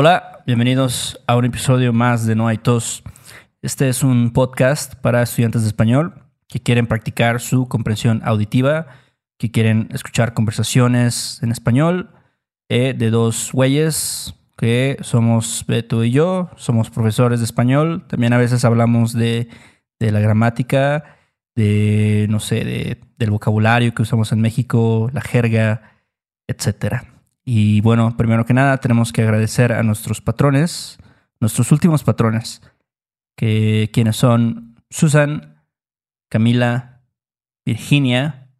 Hola, bienvenidos a un episodio más de No hay tos. Este es un podcast para estudiantes de español que quieren practicar su comprensión auditiva, que quieren escuchar conversaciones en español eh, de dos güeyes que somos Beto y yo, somos profesores de español, también a veces hablamos de, la gramática, de, no sé, de, del vocabulario que usamos en México, la jerga, etcétera. Y bueno, primero que nada tenemos que agradecer a nuestros patrones, nuestros últimos patrones, que quienes son Susan, Camila, Virginia,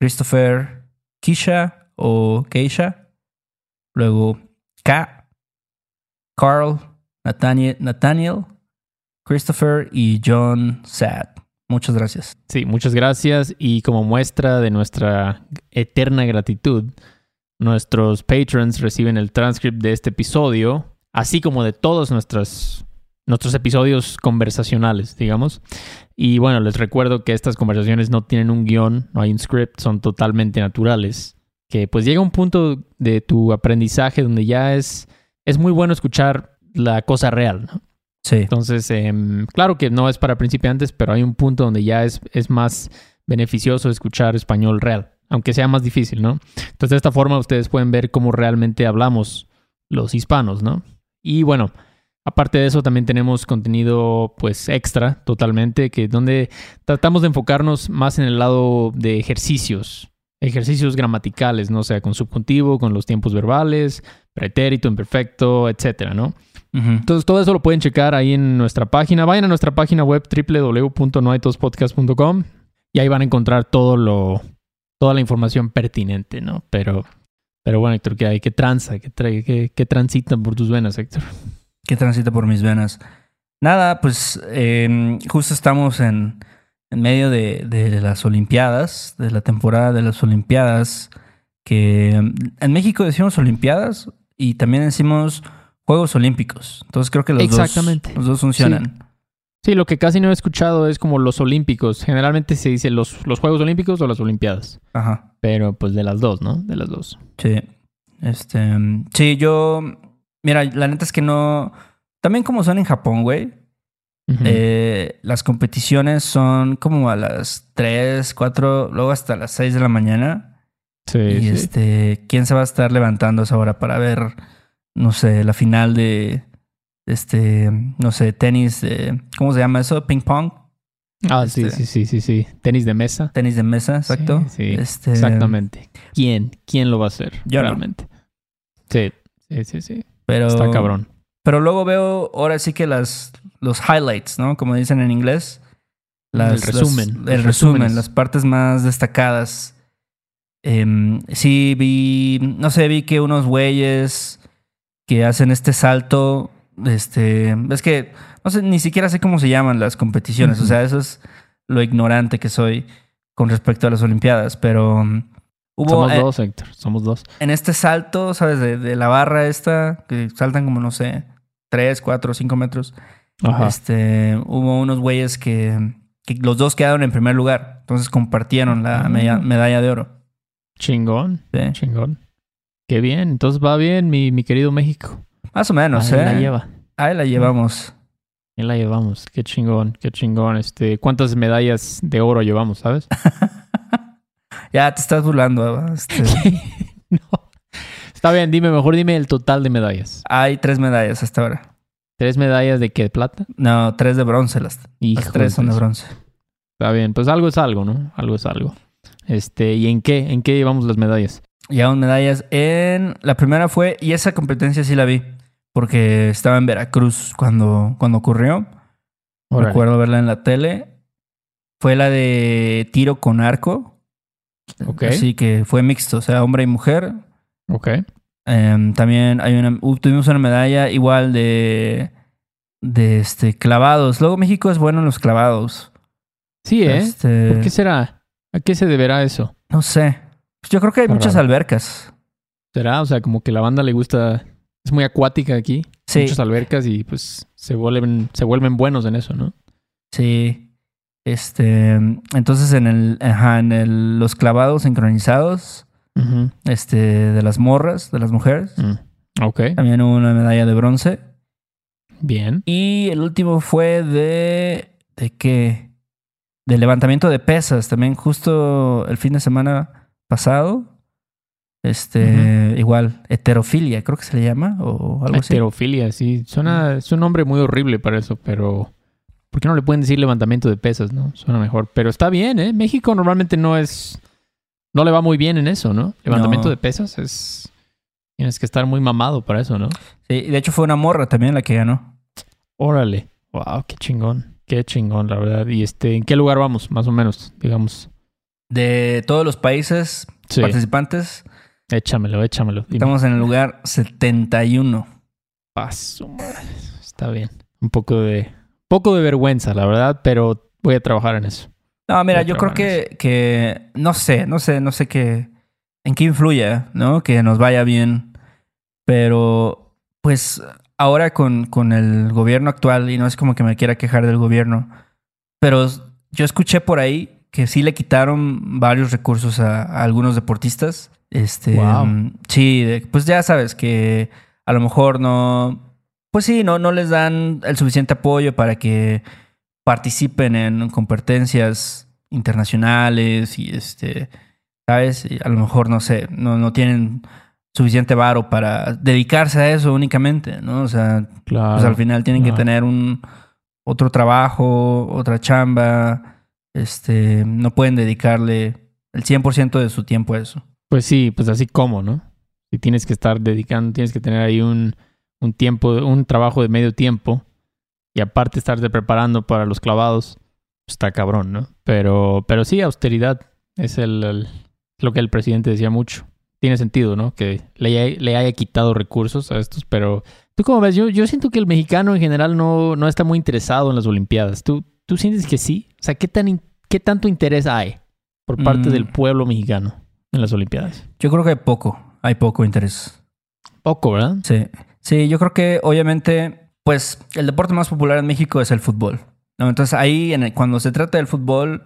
Christopher, Kisha o Keisha, luego K, Carl, Nathaniel, Nathaniel Christopher y John Sad. Muchas gracias. Sí, muchas gracias. Y como muestra de nuestra eterna gratitud, nuestros patrons reciben el transcript de este episodio, así como de todos nuestros, nuestros episodios conversacionales, digamos. Y bueno, les recuerdo que estas conversaciones no tienen un guion, no hay un script, son totalmente naturales. Que pues llega un punto de tu aprendizaje donde ya es, es muy bueno escuchar la cosa real, ¿no? Sí. Entonces, em, claro que no es para principiantes, pero hay un punto donde ya es, es más beneficioso escuchar español real, aunque sea más difícil, ¿no? Entonces, de esta forma ustedes pueden ver cómo realmente hablamos los hispanos, ¿no? Y bueno, aparte de eso, también tenemos contenido pues extra totalmente, que donde tratamos de enfocarnos más en el lado de ejercicios, ejercicios gramaticales, ¿no? O sea, con subjuntivo, con los tiempos verbales, pretérito, imperfecto, etcétera, ¿no? Entonces, todo eso lo pueden checar ahí en nuestra página. Vayan a nuestra página web www.noaitospodcast.com y ahí van a encontrar todo lo, toda la información pertinente, ¿no? Pero, pero bueno, Héctor, ¿qué hay? ¿Qué tranza? ¿Qué, tra- qué, qué transita por tus venas, Héctor? que transita por mis venas. Nada, pues eh, justo estamos en, en medio de, de las Olimpiadas, de la temporada de las Olimpiadas, que mm, en México decimos Olimpiadas y también decimos Juegos Olímpicos. Entonces creo que los, Exactamente. Dos, los dos funcionan. Sí, lo que casi no he escuchado es como los olímpicos. Generalmente se dice los, los Juegos Olímpicos o las Olimpiadas. Ajá. Pero pues de las dos, ¿no? De las dos. Sí. Este, sí, yo, mira, la neta es que no, también como son en Japón, güey. Eh, las competiciones son como a las 3, 4, luego hasta las 6 de la mañana. sí, y sí. este, ¿quién se va a estar levantando a esa hora para ver, no sé, la final de, este, no sé, tenis, de, ¿cómo se llama eso? Ping pong, Ah, sí, este- sí, sí, sí, sí. Tenis de mesa. tenis de mesa, exacto. Sí, sí, Este, exactamente. ¿Quién? ¿Quién lo va a hacer Yo no. realmente? Sí, sí, sí, sí. Pero, Está cabrón. Pero luego veo ahora sí que las, los highlights, ¿no? Como dicen en inglés. Las, El resumen, las- el resumen, las partes más destacadas. Em, sí, vi, no sé, vi que unos güeyes que hacen este salto, este, es que, no sé, ni siquiera sé cómo se llaman las competiciones, o sea, eso es lo ignorante que soy con respecto a las Olimpiadas, pero um, hubo Somos eh, dos, Héctor. Somos dos. en este salto, ¿sabes? De, de la barra esta, que saltan como, no sé, 3, 4, 5 metros. Ajá. Este, hubo unos güeyes que, que los dos quedaron en primer lugar. Entonces compartieron la meda- medalla de oro. Chingón, ¿sí? chingón. Qué bien. Entonces va bien, mi, mi querido México. Más o menos, Ahí ¿eh? la lleva. Ahí la llevamos. Ahí la llevamos. Qué chingón, qué chingón. Este, ¿cuántas medallas de oro llevamos, sabes? Ya te estás burlando. ¿va? Este, no. Está bien, dime, mejor dime el total de medallas. hay tres medallas hasta ahora. ¿Tres medallas de qué? ¿Plata? No, tres de bronce. Las, las tres son de eso. bronce. Está bien, pues algo es algo, ¿no? Algo es algo. Este, ¿y en qué? ¿En qué llevamos las medallas? Llevamos medallas en... La primera fue... Y esa competencia sí la vi. Porque estaba en Veracruz cuando, cuando ocurrió. Órale. Recuerdo verla en la tele. Fue la de tiro con arco. Ok. Así que fue mixto, o sea, hombre y mujer. Ok. Em, también hay una, uh, tuvimos una medalla igual de, de este, clavados. Luego México es bueno en los clavados. Sí, ¿eh? Este, ¿Por qué será? ¿A qué se deberá eso? No sé. Pues yo creo que hay Está muchas raro. albercas. ¿Será? O sea, como que la banda le gusta. Es muy acuática aquí. Sí, Muchas albercas y pues se vuelven, se vuelven buenos en eso, ¿no? sí. Este, entonces en el, ajá, en el, los clavados sincronizados, este, de las morras, de las mujeres, Mm. Ok. También hubo una medalla de bronce. Bien. Y el último fue de. ¿De qué? De levantamiento de pesas. También justo el fin de semana pasado. Este, igual, heterofilia, creo que se le llama, o algo así. Heterofilia, sí. Suena, es un nombre muy horrible para eso, pero. ¿Por qué no le pueden decir levantamiento de pesas, no? Suena mejor. Pero está bien, ¿eh? México normalmente no es. No le va muy bien en eso, ¿no? Levantamiento No. de pesas es. Tienes que estar muy mamado para eso, ¿no? Sí, de hecho fue una morra también la que ganó. Órale. Wow, qué chingón. Qué chingón, la verdad. Y este, ¿en qué lugar vamos, más o menos? Digamos. De todos los países Sí. participantes, Échamelo, échamelo. Dime. estamos en el lugar 71. Paso, madre. Está bien. Un poco de. Poco de vergüenza, la verdad, pero voy a trabajar en eso. No, mira, Voy yo creo que, que no sé, no sé, no sé qué, en qué influye, ¿no? Que nos vaya bien. Pero, pues, ahora con, con el gobierno actual, y no es como que me quiera quejar del gobierno, pero yo escuché por ahí que sí le quitaron varios recursos a, a algunos deportistas. Este, Wow. mm, sí, pues ya sabes que a lo mejor no, pues sí, no, no les dan el suficiente apoyo para que participen en competencias internacionales y este, ¿sabes? Y a lo mejor, no sé, no, no tienen suficiente varo para dedicarse a eso únicamente, ¿no? O sea, Claro. pues al final tienen que tener un otro trabajo, otra chamba, este, no pueden dedicarle el 100% de su tiempo a eso. Pues sí, pues así como, ¿no? Si tienes que estar dedicando, tienes que tener ahí un, un tiempo, un trabajo de medio tiempo y aparte estarte preparando para los clavados, pues está cabrón, ¿no? Pero, pero sí, austeridad es el, el- lo que el presidente decía mucho. Tiene sentido, ¿no? Que le, haya- le haya quitado recursos a estos, pero tú cómo ves, yo, yo siento que el mexicano en general no, no está muy interesado en las Olimpiadas. ¿Tú, tú sientes que sí? O sea, ¿qué, tan, qué tanto interés hay por parte Mm. del pueblo mexicano en las Olimpiadas? Yo creo que hay poco, hay poco interés. Poco, ¿verdad? Sí, sí, yo creo que obviamente, pues el deporte más popular en México es el fútbol. ¿no? Entonces ahí, en el- cuando se trata del fútbol,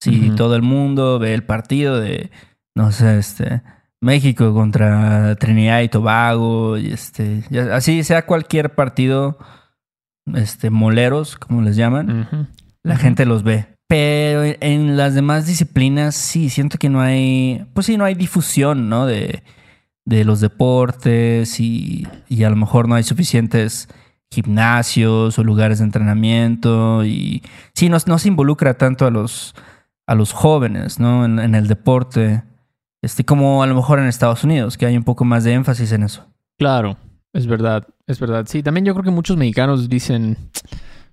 si todo el mundo ve el partido de, no sé, este, México contra Trinidad y Tobago, y este, así sea cualquier partido, este, moleros, como les llaman, la gente los ve. Pero en- las demás disciplinas sí, siento que no hay, pues sí, no hay difusión, ¿no? De, de los deportes y, y a lo mejor no hay suficientes gimnasios o lugares de entrenamiento y sí, no, no se involucra tanto a los, a los jóvenes, ¿no? En, en el deporte, este, como a lo mejor en Estados Unidos, que hay un poco más de énfasis en eso. Claro, es verdad, es verdad. Sí, también yo creo que muchos mexicanos dicen,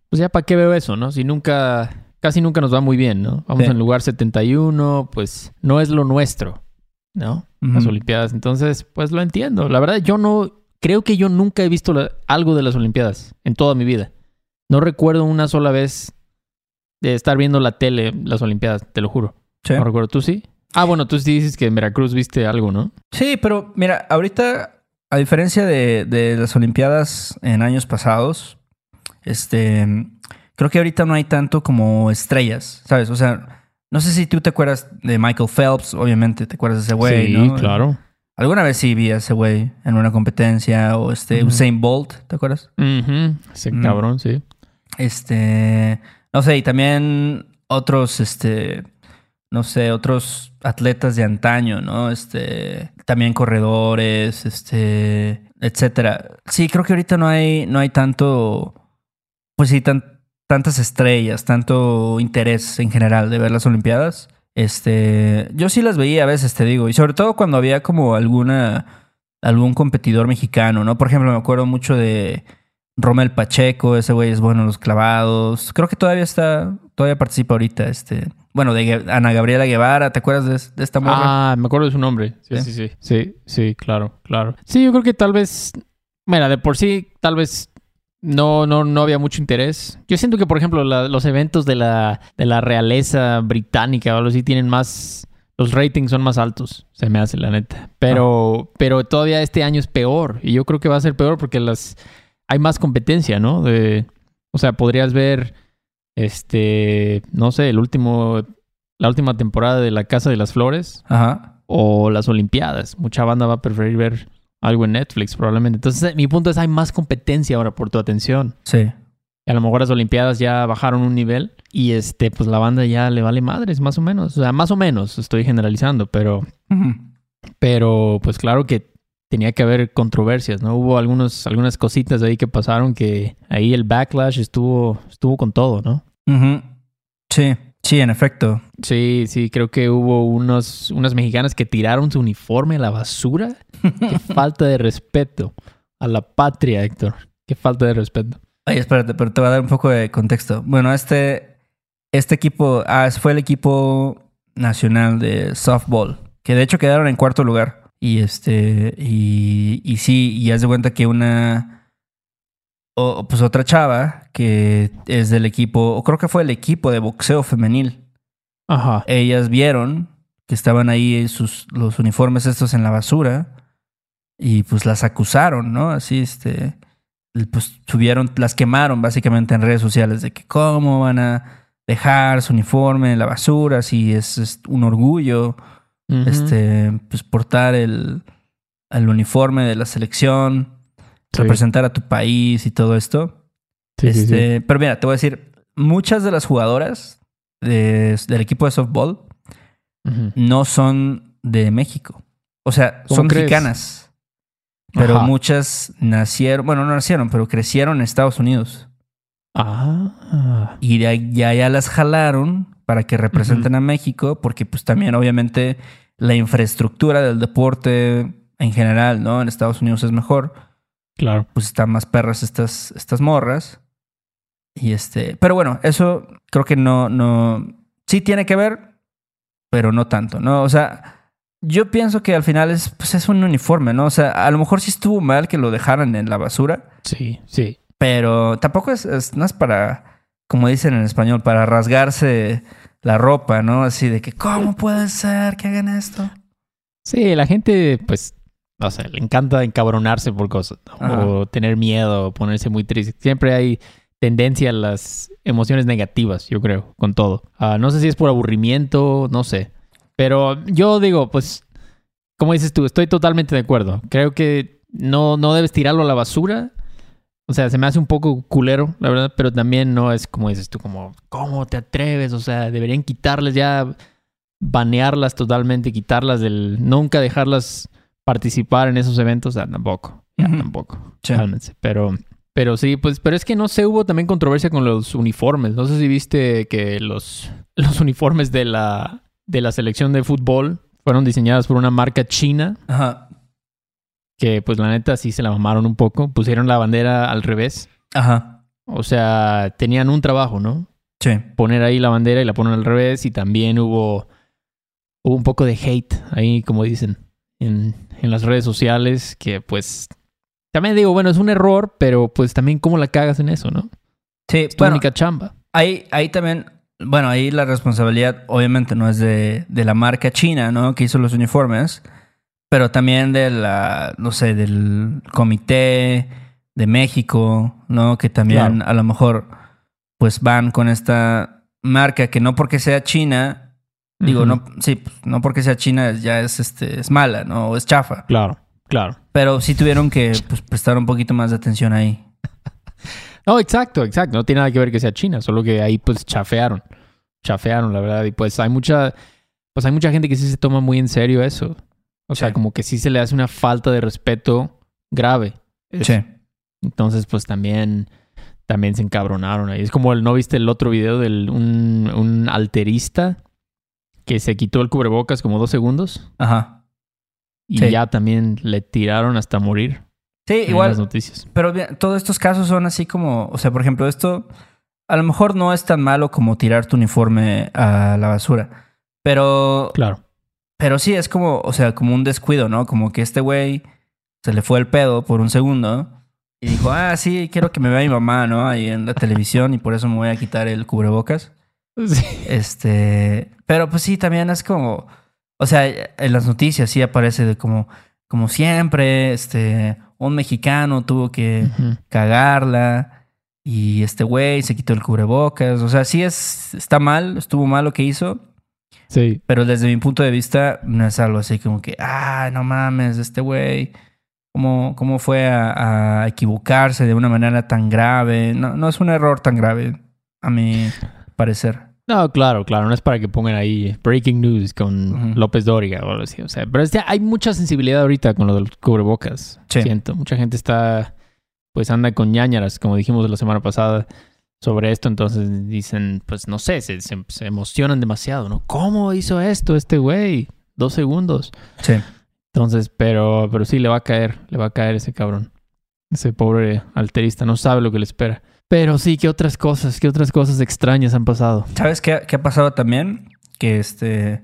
pues ya para qué veo eso, ¿no? Si nunca, casi nunca nos va muy bien, ¿no? Vamos Sí. en lugar 71, pues no es lo nuestro, ¿no? Las. Olimpiadas. Entonces, pues lo entiendo. La verdad, yo no, creo que yo nunca he visto la- algo de las Olimpiadas en toda mi vida. No recuerdo una sola vez de estar viendo la tele, las Olimpiadas, te lo juro. Sí. No recuerdo, ¿tú sí? Ah, bueno, tú sí dices que en Veracruz viste algo, ¿no? Sí, pero mira, ahorita, a diferencia de, de las Olimpiadas en años pasados, este, creo que ahorita no hay tanto como estrellas, ¿sabes? O sea, no sé si tú te acuerdas de Michael Phelps, obviamente te acuerdas de ese güey, sí, ¿no? claro. Alguna vez sí vi a ese güey en una competencia o este. Usain Bolt, ¿te acuerdas? Ujú, Ese Mm. cabrón, sí. Este, no sé, y también otros, este, no sé, otros atletas de antaño, ¿no? Este, también corredores, este, etcétera. Sí, creo que ahorita no hay, no hay tanto, pues sí, tan- tantas estrellas, tanto interés en general de ver las Olimpiadas. Este, yo sí las veía a veces, te digo, y sobre todo cuando había como alguna, algún competidor mexicano, ¿no? Por ejemplo, me acuerdo mucho de Rommel Pacheco, ese güey es bueno en los clavados. Creo que todavía está, todavía participa ahorita, este, bueno, de Ana Gabriela Guevara, ¿te acuerdas de, de esta morra? Ah, me acuerdo de su nombre. Sí, Sí. sí, sí. Sí, sí, claro, claro. Sí, yo creo que tal vez, mira, de por sí, tal vez no, no, no había mucho interés. Yo siento que, por ejemplo, la- los eventos de la, de la realeza británica o algo así tienen más, los ratings son más altos, se me hace la neta. Pero, pero todavía este año es peor. Y yo creo que va a ser peor porque las, hay más competencia, ¿no? De, o sea, podrías ver, este, no sé, el último, la última temporada de La Casa de las Flores Ajá. o las Olimpiadas. Mucha banda va a preferir ver algo en Netflix probablemente. Entonces, mi punto es, hay más competencia ahora por tu atención. Sí. A lo mejor las Olimpiadas ya bajaron un nivel y este, pues la banda ya le vale madres, más o menos. O sea, más o menos, estoy generalizando, pero, pero pues claro que tenía que haber controversias, ¿no? Hubo algunos, algunas cositas ahí que pasaron que ahí el backlash estuvo, estuvo con todo, ¿no? Sí, sí, en efecto. Sí, sí, creo que hubo unos, unas mexicanas que tiraron su uniforme a la basura. Qué falta de respeto a la patria, Héctor. Qué falta de respeto. Oye, espérate, pero te voy a dar un poco de contexto. Bueno, este, este equipo ah, fue el equipo nacional de softball, que de hecho quedaron en cuarto lugar. Y este, y, y sí, y haz de cuenta que una, o pues otra chava que es del equipo, o creo que fue el equipo de boxeo femenil. Ajá. Ellas vieron que estaban ahí sus, los uniformes estos en la basura y pues las acusaron, ¿no? Así, este, pues subieron, las quemaron básicamente en redes sociales de que cómo van a dejar su uniforme en la basura si es, es un orgullo, este, pues portar el, el uniforme de la selección, Sí. representar a tu país y todo esto. Sí, sí, sí. Este, Pero mira, te voy a decir, muchas de las jugadoras de- del equipo de softball no son de México. O sea, ¿Cómo son crees? mexicanas. Pero Ajá. muchas nacieron, bueno, no nacieron, pero crecieron en Estados Unidos. Ah. Y de ahí ya, ya las jalaron para que representen a México, porque pues también obviamente la infraestructura del deporte en general, ¿no? En Estados Unidos es mejor. Claro. Pues están más perras estas, estas morras. Y este, pero bueno, eso creo que no, no, sí tiene que ver, pero no tanto, ¿no? O sea, yo pienso que al final es, pues es un uniforme, ¿no? O sea, a lo mejor sí estuvo mal que lo dejaran en la basura, Sí, sí. pero tampoco es, es- no es para, como dicen en español, para rasgarse la ropa, ¿no? Así de que, ¿cómo puede ser que hagan esto? Sí, la gente, pues, no sé, le encanta encabronarse por cosas, ¿no? O tener miedo, o ponerse muy triste. Siempre hay tendencia a las emociones negativas, yo creo, con todo. Ah, no sé si es por aburrimiento, no sé. Pero yo digo, pues, como dices tú, estoy totalmente de acuerdo. Creo que no, no debes tirarlo a la basura. O sea, se me hace un poco culero, la verdad, pero también no es como dices tú, como, ¿cómo te atreves? O sea, deberían quitarles ya, banearlas totalmente, quitarlas del, nunca dejarlas participar en esos eventos, sea, tampoco, ya tampoco, Sí. cálmense. Pero, pero sí, pues, pero es que no sé, hubo también controversia con los uniformes. No sé si viste que los, los uniformes de la, de la selección de fútbol fueron diseñados por una marca china Ajá, que pues la neta sí se la mamaron un poco. Pusieron la bandera al revés. ajá, O sea, tenían un trabajo, ¿no? sí, Poner ahí la bandera y la ponen al revés. Y también hubo, hubo un poco de hate ahí, como dicen, en, en las redes sociales. Que pues también digo, bueno, es un error, pero pues también cómo la cagas en eso, ¿no? sí. Es tu Bueno, única chamba. Ahí, ahí también, bueno, ahí la responsabilidad obviamente no es de, de la marca china, ¿no? Que hizo los uniformes, pero también de la, no sé, del comité de México, ¿no? Que también Claro. a lo mejor pues van con esta marca que no porque sea china, digo, no, sí, pues, no porque sea china ya es, este, es mala, ¿no? O es chafa. Claro, claro. Pero sí tuvieron que pues, prestar un poquito más de atención ahí. No, exacto, exacto. No tiene nada que ver que sea China, solo que ahí pues chafearon. Chafearon, la verdad. Y pues hay mucha, pues hay mucha gente que sí se toma muy en serio eso. O sea, como que sí se le hace una falta de respeto grave. Sí. Entonces, pues también, también se encabronaron ahí. Es como el, ¿no viste el otro video del un, un alterista que se quitó el cubrebocas como dos segundos? Ajá. Y Sí. ya también le tiraron hasta morir. Sí, en igual. las noticias. Pero todos estos casos son así como, o sea, por ejemplo, esto a lo mejor no es tan malo como tirar tu uniforme a la basura, pero, Claro. pero sí es como, o sea, como un descuido, ¿no? Como que este güey se le fue el pedo por un segundo y dijo, ah, sí, quiero que me vea mi mamá, ¿no? Ahí en la televisión y por eso me voy a quitar el cubrebocas. Sí. Este, pero pues sí, también es como, o sea, en las noticias sí aparece de como, como siempre, este, un mexicano tuvo que cagarla y este güey se quitó el cubrebocas. O sea, sí es, está mal, estuvo mal lo que hizo, Sí. pero desde mi punto de vista no es algo así como que, ah, no mames, este güey, ¿Cómo, cómo fue a, a equivocarse de una manera tan grave? No, no es un error tan grave, a mi parecer. No, claro, claro, no es para que pongan ahí breaking news con. López Dóriga o algo así. O sea, pero es que hay mucha sensibilidad ahorita con lo del cubrebocas. Sí. Siento, mucha gente está, pues anda con ñañaras, como dijimos la semana pasada, sobre esto. Entonces dicen, pues no sé, se, se- se emocionan demasiado, ¿no? ¿Cómo hizo esto este güey? Dos segundos. Sí. Entonces, pero, pero sí, le va a caer, le va a caer ese cabrón. Ese pobre alterista, no sabe lo que le espera. Pero sí, ¿qué otras cosas, qué otras cosas extrañas han pasado? ¿Sabes qué, qué ha pasado también? Que este.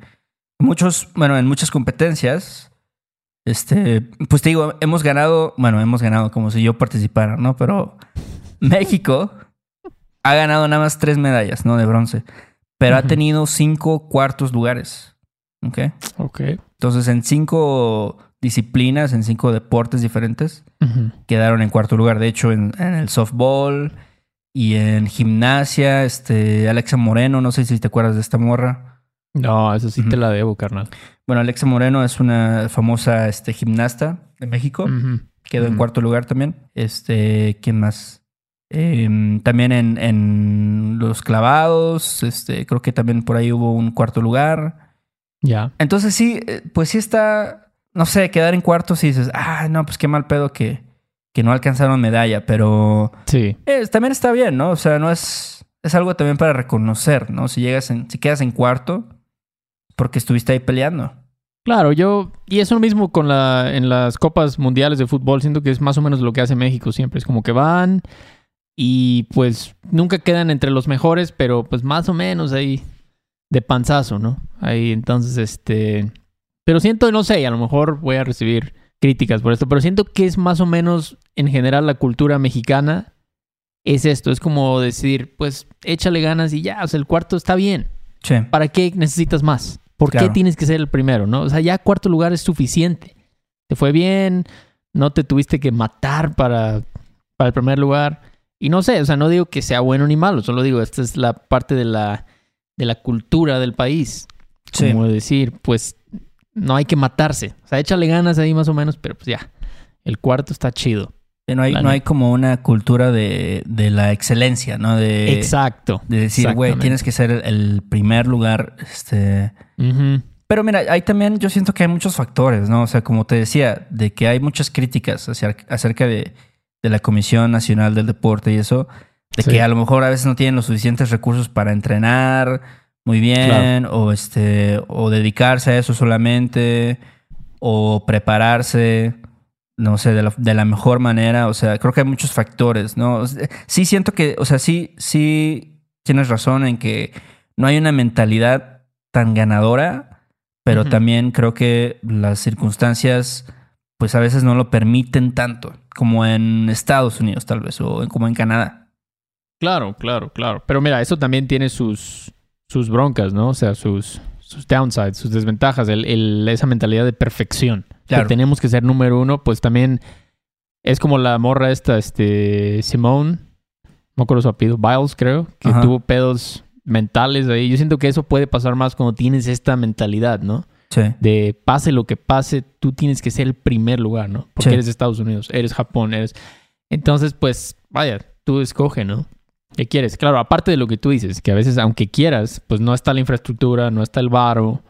Muchos, bueno, en muchas competencias. Este. Pues te digo, hemos ganado. Bueno, hemos ganado como si yo participara, ¿no? Pero México ha ganado nada más tres medallas, ¿no? De bronce. Pero ha tenido cinco cuartos lugares. ¿Ok? Ok. Entonces, en cinco disciplinas, en cinco deportes diferentes, quedaron en cuarto lugar. De hecho, en, en el softball y en gimnasia, este, Alexa Moreno, no sé si te acuerdas de esta morra. No, eso sí te la debo, carnal. Bueno, Alexa Moreno es una famosa este, gimnasta de México. Quedó en cuarto lugar también. Este, ¿quién más? Em, también en, en los clavados, este, creo que también por ahí hubo un cuarto lugar. Ya. Entonces sí, eh, pues sí está, no sé, quedar en cuartos y dices, ah, no, pues qué mal pedo que, que no alcanzaron medalla, pero Sí. eh, también está bien, ¿no? O sea, no es, es algo también para reconocer, ¿no? Si llegas en, si quedas en cuarto, porque estuviste ahí peleando. Claro, yo. Y eso mismo con la. En las copas mundiales de fútbol. Siento que es más o menos lo que hace México siempre. Es como que van. Y pues nunca quedan entre los mejores, pero pues más o menos ahí. De panzazo, ¿no? Ahí entonces, este. Pero siento, no sé, a lo mejor voy a recibir críticas por esto, pero siento que es más o menos en general la cultura mexicana. Es esto, es como decir, pues échale ganas y ya, o sea, el cuarto está bien. Sí. ¿Para qué necesitas más? ¿Por Claro. qué tienes que ser el primero, no? O sea, ya cuarto lugar es suficiente. Te fue bien, no te tuviste que matar para, para el primer lugar. Y no sé, o sea, no digo que sea bueno ni malo, solo digo, esta es la parte de la, de la cultura del país. Sí. Como decir, pues no hay que matarse. O sea, échale ganas ahí más o menos, pero pues ya, el cuarto está chido. No hay, no hay como una cultura de, de la excelencia, ¿no? De, Exacto. de decir, güey, tienes que ser el, primer lugar, este... Pero mira, ahí también yo siento que hay muchos factores, ¿no? O sea, como te decía, de que hay muchas críticas hacia- acerca de, de la Comisión Nacional del Deporte y eso, de Sí. que a lo mejor a veces no tienen los suficientes recursos para entrenar muy bien o este o dedicarse a eso solamente o prepararse no sé de la, de la mejor manera. O sea creo que hay muchos factores no O sea, sí siento que o sea sí sí tienes razón en que no hay una mentalidad tan ganadora pero también creo que las circunstancias pues a veces no lo permiten tanto como en Estados Unidos tal vez o como en Canadá. Claro, claro, claro. Pero mira, eso también tiene sus, sus broncas, ¿no? O sea, sus, sus downsides, sus desventajas, el, el- esa mentalidad de perfección. Claro. Que tenemos que ser número uno, pues también es como la morra esta, este, Simone, no acuerdo su apellido, Biles creo, que Ajá. tuvo pedos mentales ahí. Yo siento que eso puede pasar más cuando tienes esta mentalidad, ¿no? sí de pase lo que pase, tú tienes que ser el primer lugar, ¿no? Porque Sí. eres de Estados Unidos, eres Japón, eres... Entonces, pues, vaya, tú escoge, ¿no? ¿Qué quieres? Claro, aparte de lo que tú dices, que a veces, aunque quieras, pues no está la infraestructura, no está el varo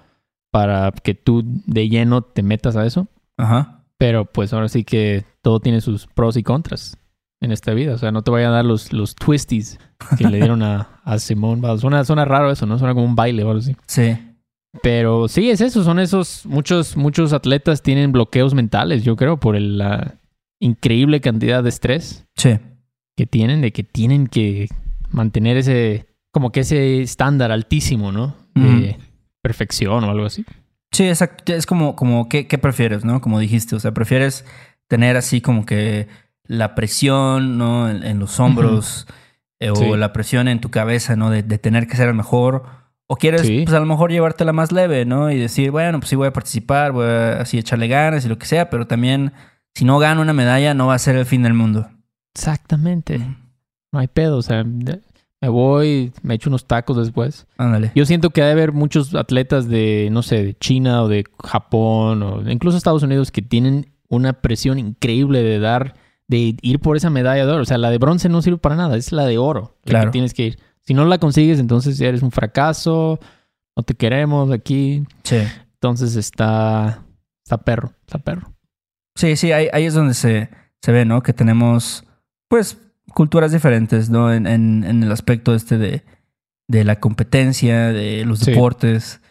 para que tú de lleno te metas a eso. ajá Pero pues ahora sí que todo tiene sus pros y contras en esta vida. O sea, no te vayan a dar los, los twisties que le dieron a, a Simón. Suena, suena raro eso, ¿no? Suena como un baile o algo así. sí Pero sí, es eso, son esos, muchos, muchos atletas tienen bloqueos mentales, yo creo, por el- la increíble cantidad de estrés sí que tienen, de que tienen que mantener ese, como que ese estándar altísimo, ¿no? De perfección o algo así. Sí, exacto. Es como, como ¿qué, qué prefieres, ¿no? Como dijiste, o sea, prefieres tener así como que la presión, ¿no? En, en los hombros eh, o Sí. la presión en tu cabeza, ¿no? De, de tener que ser el mejor. O quieres, Sí. pues a lo mejor llevártela más leve, ¿no? Y decir, bueno, pues sí voy a participar, voy a así echarle ganas y lo que sea, pero también si no gano una medalla no va a ser el fin del mundo. Exactamente. No hay pedo, o sea, me voy, me echo unos tacos después. Ándale. Yo siento que ha de haber muchos atletas de, no sé, de China o de Japón o incluso Estados Unidos que tienen una presión increíble de dar, de ir por esa medalla de oro. O sea, la de bronce no sirve para nada, es la de oro la Claro. que tienes que ir. Si no la consigues, entonces eres un fracaso, no te queremos aquí. Sí. Entonces está, está perro, está perro. Sí, sí, ahí, ahí es donde se, se ve, ¿no? Que tenemos, pues, culturas diferentes, ¿no? En, en, en el aspecto este de, de la competencia, de los Sí. deportes.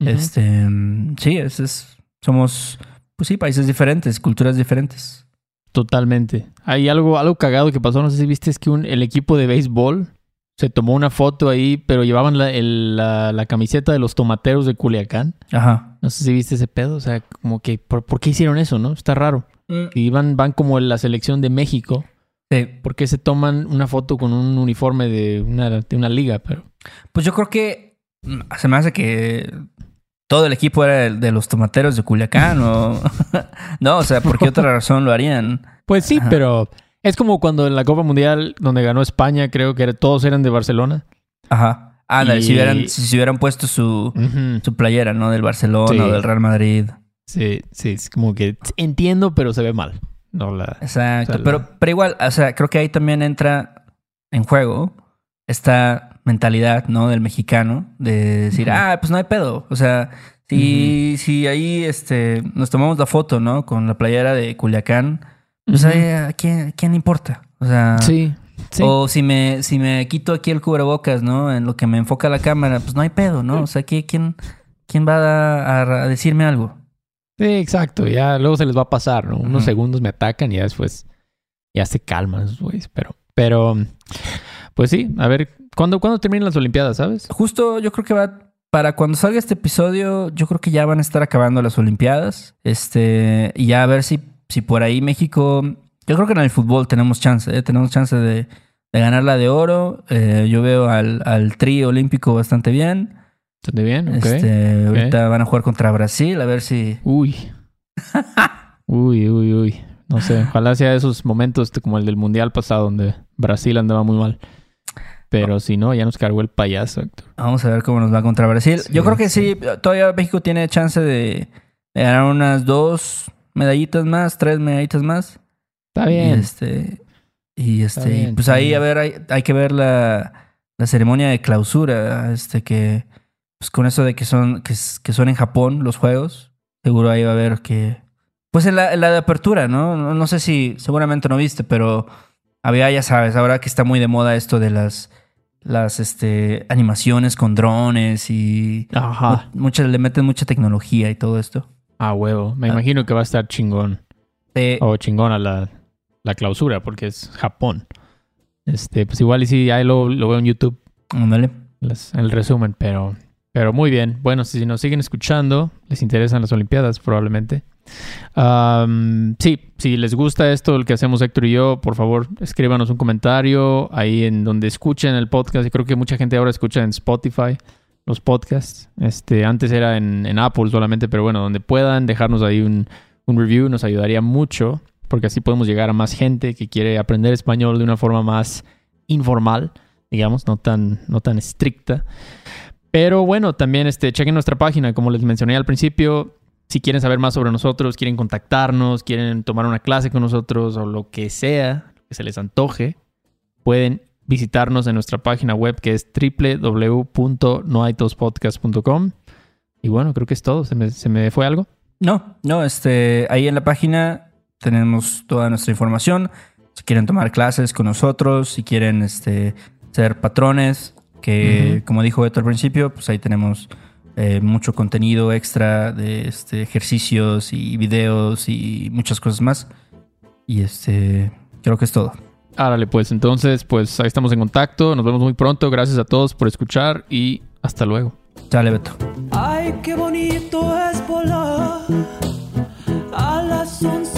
Este, mm, sí, es, es- somos, pues sí, países diferentes, culturas diferentes. Totalmente. Hay algo, algo cagado que pasó, no sé si viste, es que un- el equipo de béisbol se tomó una foto ahí, pero llevaban la, el- la- la camiseta de los tomateros de Culiacán. Ajá. No sé si viste ese pedo, o sea, como que, ¿por, por qué hicieron eso, no? Está raro. Mm, Y van, van como en la selección de México, ¿por qué se toman una foto con un uniforme de una, de una liga? Pero Pues yo creo que mm, se me hace que todo el equipo era de, los tomateros de Culiacán o... no, o sea, ¿por qué otra razón lo harían? Pues sí, Ajá. pero es como cuando en la Copa Mundial, donde ganó España, creo que era- todos eran de Barcelona. Ajá. Si, Y- hubieran, si se hubieran puesto su, su playera, ¿no? Del Barcelona Sí. o del Real Madrid. Sí, sí, es como que entiendo, pero se ve mal. No la... Exacto. O sea, pero, la- pero igual, o sea, creo que ahí también entra en juego esta mentalidad, ¿no? Del mexicano de decir, ah, pues no hay pedo. O sea, si, si ahí este, nos tomamos la foto, ¿no? Con la playera de Culiacán, pues Ujú. ahí, ¿a quién, quién importa? O sea, Sí, sí. o si me, si me quito aquí el cubrebocas, ¿no? En lo que me enfoca la cámara, pues no hay pedo, ¿no? O sea, ¿qui- ¿quién, quién va a, a- a decirme algo? Sí, exacto. Ya luego se les va a pasar, ¿no? Unos segundos me atacan y ya después ya se calman esos güeyes. Pero, pero, pues sí, a ver, ¿cuándo, ¿cuándo terminan las Olimpiadas, sabes? Justo yo creo que va para cuando salga este episodio, yo creo que ya van a estar acabando las Olimpiadas. Este, y ya a ver si, si por ahí México. Yo creo que en el fútbol tenemos chance, ¿eh? tenemos chance de, de ganar la de oro. Eh, yo veo al, al tri olímpico bastante bien. ¿Entendí bien? Ok. Este, ahorita van a jugar contra Brasil, a ver si. Uy. uy, uy, uy. No sé, ojalá sea esos momentos como el del Mundial pasado donde Brasil andaba muy mal. Pero si no, ya nos cargó el payaso, Héctor. Vamos a ver cómo nos va contra Brasil. Sí, yo creo que sí. sí, todavía México tiene chance de, ganar unas dos medallitas más, tres medallitas más. Está Y bien. este, y este, y bien, pues ahí, bien. a ver, hay, hay que ver la, la ceremonia de clausura, este, que, pues con eso de que son, que, son en Japón los juegos, seguro ahí va a haber que, pues en la, en la de apertura, ¿no? ¿no? No sé si, seguramente no viste, pero había, ya sabes, ahora que está muy de moda esto de las, las, este, animaciones con drones y Ajá. mu- muchas, le meten mucha tecnología y todo esto. Ah, huevo. Me Ah. imagino que va a estar chingón. Eh, O chingona la, la clausura, porque es Japón. Este, pues igual y sí, ahí lo, lo veo en YouTube, ándale. el resumen, pero, pero muy bien. Bueno, si nos siguen escuchando, les interesan las Olimpiadas, probablemente. Am, sí, si les gusta esto, el que hacemos Héctor y yo, por favor, escríbanos un comentario ahí en donde escuchen el podcast. Y creo que mucha gente ahora escucha en Spotify los podcasts. Este, antes era en, en Apple solamente, pero bueno, donde puedan dejarnos ahí un, un review nos ayudaría mucho, porque así podemos llegar a más gente que quiere aprender español de una forma más informal, digamos, no tan, no tan estricta. Pero bueno, también este, chequen nuestra página, como les mencioné al principio. Si quieren saber más sobre nosotros, quieren contactarnos, quieren tomar una clase con nosotros o lo que sea, lo que se les antoje, pueden visitarnos en nuestra página web que es www.noaitospodcast.com. Y bueno, creo que es todo. ¿Se me, se me fue algo? No, no, este, ahí en la página tenemos toda nuestra información. Si quieren tomar clases con nosotros, si quieren este, ser patrones, que como dijo Beto al principio, pues ahí tenemos eh, mucho contenido extra de este, ejercicios y videos y muchas cosas más. Y este, creo que es todo. Árale, pues entonces, pues ahí estamos en contacto. Nos vemos muy pronto. Gracias a todos por escuchar y hasta luego. Sale, Beto. Ay, qué bonito es volar a las 11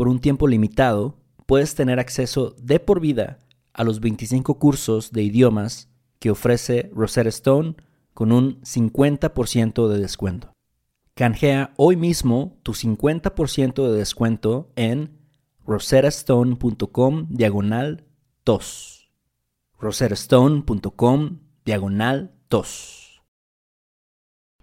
por un tiempo limitado, puedes tener acceso de por vida a los 25 cursos de idiomas que ofrece Rosetta Stone con un 50% de descuento. Canjea hoy mismo tu 50% de descuento en rosettastone.com diagonal tos. rosettastone.com diagonal tos.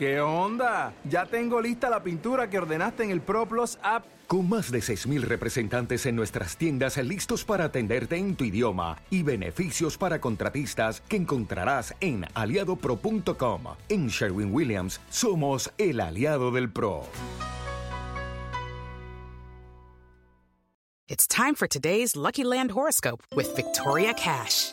¿Qué onda? Ya tengo lista la pintura que ordenaste en el ProPlus app. Con más de 6.000 representantes en nuestras tiendas listos para atenderte en tu idioma y beneficios para contratistas que encontrarás en aliadopro.com. En Sherwin Williams somos el aliado del PRO. It's time for today's Lucky Land horoscope with Victoria Cash.